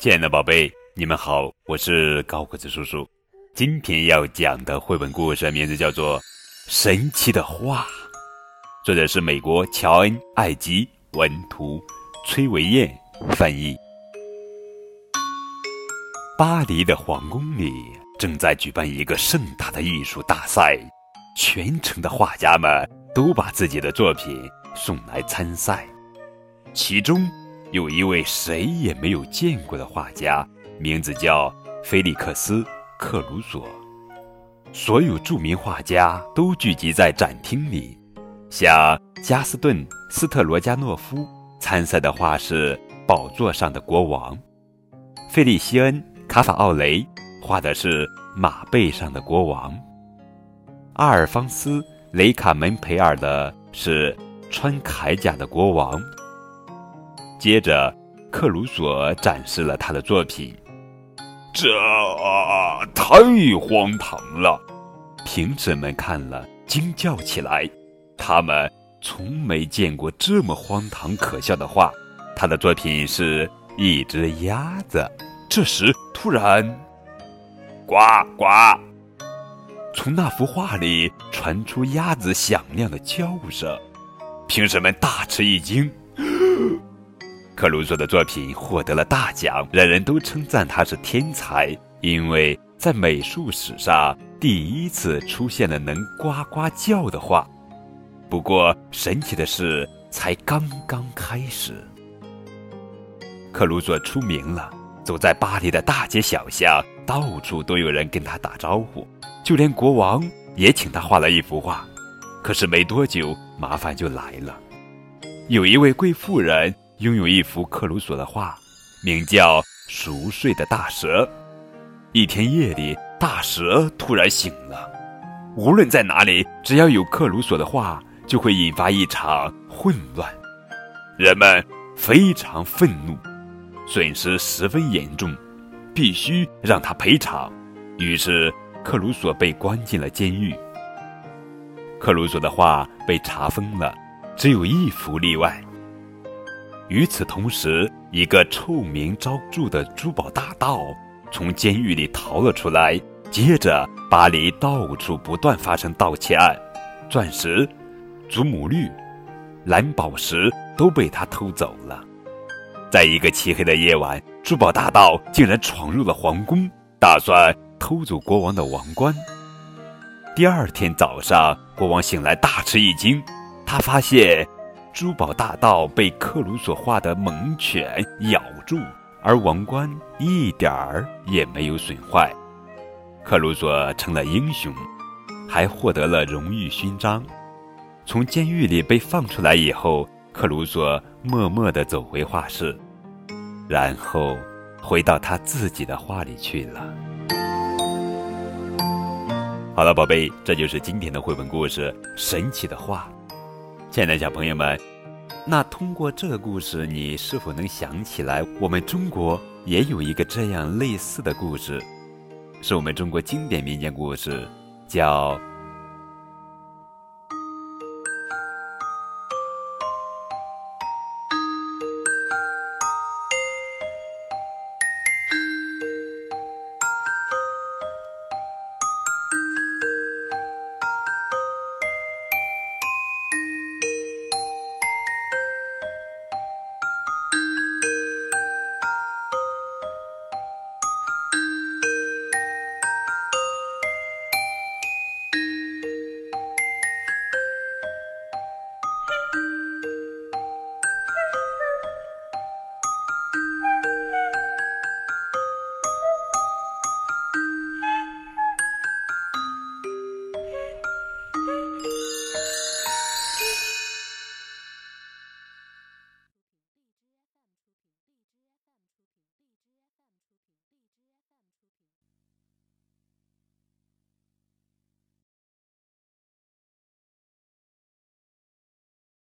亲爱的宝贝，你们好，我是高个子叔叔。今天要讲的绘本故事名字叫做《神奇的画》，作者是美国乔恩·艾吉文图，崔维燕翻译。巴黎的皇宫里正在举办一个盛大的艺术大赛，全城的画家们都把自己的作品送来参赛，其中有一位谁也没有见过的画家，名字叫菲利克斯。克鲁索，所有著名画家都聚集在展厅里。像加斯顿·斯特罗加诺夫参赛的画是《宝座上的国王》，费利西恩·卡法奥雷画的是马背上的国王，阿尔方斯·雷卡门培尔的是穿铠甲的国王。接着，克鲁索展示了他的作品。这太荒唐了！评审们看了惊叫起来。他们从没见过这么荒唐可笑的画。他的作品是一只鸭子。这时，突然，呱呱！从那幅画里传出鸭子响亮的叫声。评审们大吃一惊。克鲁索的作品获得了大奖，人人都称赞他是天才，因为在美术史上第一次出现了能呱呱叫的画。不过，神奇的事才刚刚开始。克鲁索出名了，走在巴黎的大街小巷，到处都有人跟他打招呼，就连国王也请他画了一幅画。可是没多久，麻烦就来了，有一位贵妇人。拥有一幅克鲁索的画，名叫《熟睡的大蛇》。一天夜里，大蛇突然醒了。无论在哪里，只要有克鲁索的画，就会引发一场混乱。人们非常愤怒，损失十分严重，必须让他赔偿。于是，克鲁索被关进了监狱。克鲁索的画被查封了，只有一幅例外。与此同时，一个臭名昭著的珠宝大盗从监狱里逃了出来。接着，巴黎到处不断发生盗窃案，钻石、祖母绿、蓝宝石都被他偷走了。在一个漆黑的夜晚，珠宝大盗竟然闯入了皇宫，打算偷走国王的王冠。第二天早上，国王醒来大吃一惊，他发现。珠宝大盗被克鲁索画的猛犬咬住，而王冠一点儿也没有损坏。克鲁索成了英雄，还获得了荣誉勋章。从监狱里被放出来以后，克鲁索默默地走回画室，然后回到他自己的画里去了。好了，宝贝，这就是今天的绘本故事《神奇的画》。亲爱的小朋友们，那通过这个故事，你是否能想起来，我们中国也有一个这样类似的故事，是我们中国经典民间故事，叫《